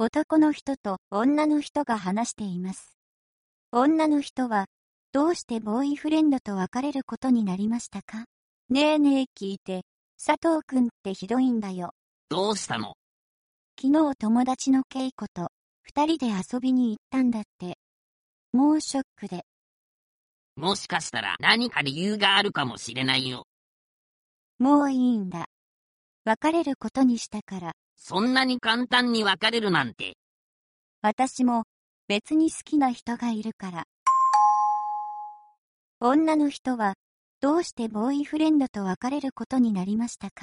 男の人と女の人が話しています。女の人は、どうしてボーイフレンドと別れることになりましたか？ねえねえ聞いて、佐藤くんってひどいんだよ。どうしたの？昨日友達のケイコと二人で遊びに行ったんだって。もうショックで。もしかしたら何か理由があるかもしれないよ。もういいんだ。別れることにしたから、そんなに簡単に別れるなんて。私も別に好きな人がいるから。女の人はどうしてボーイフレンドと別れることになりましたか？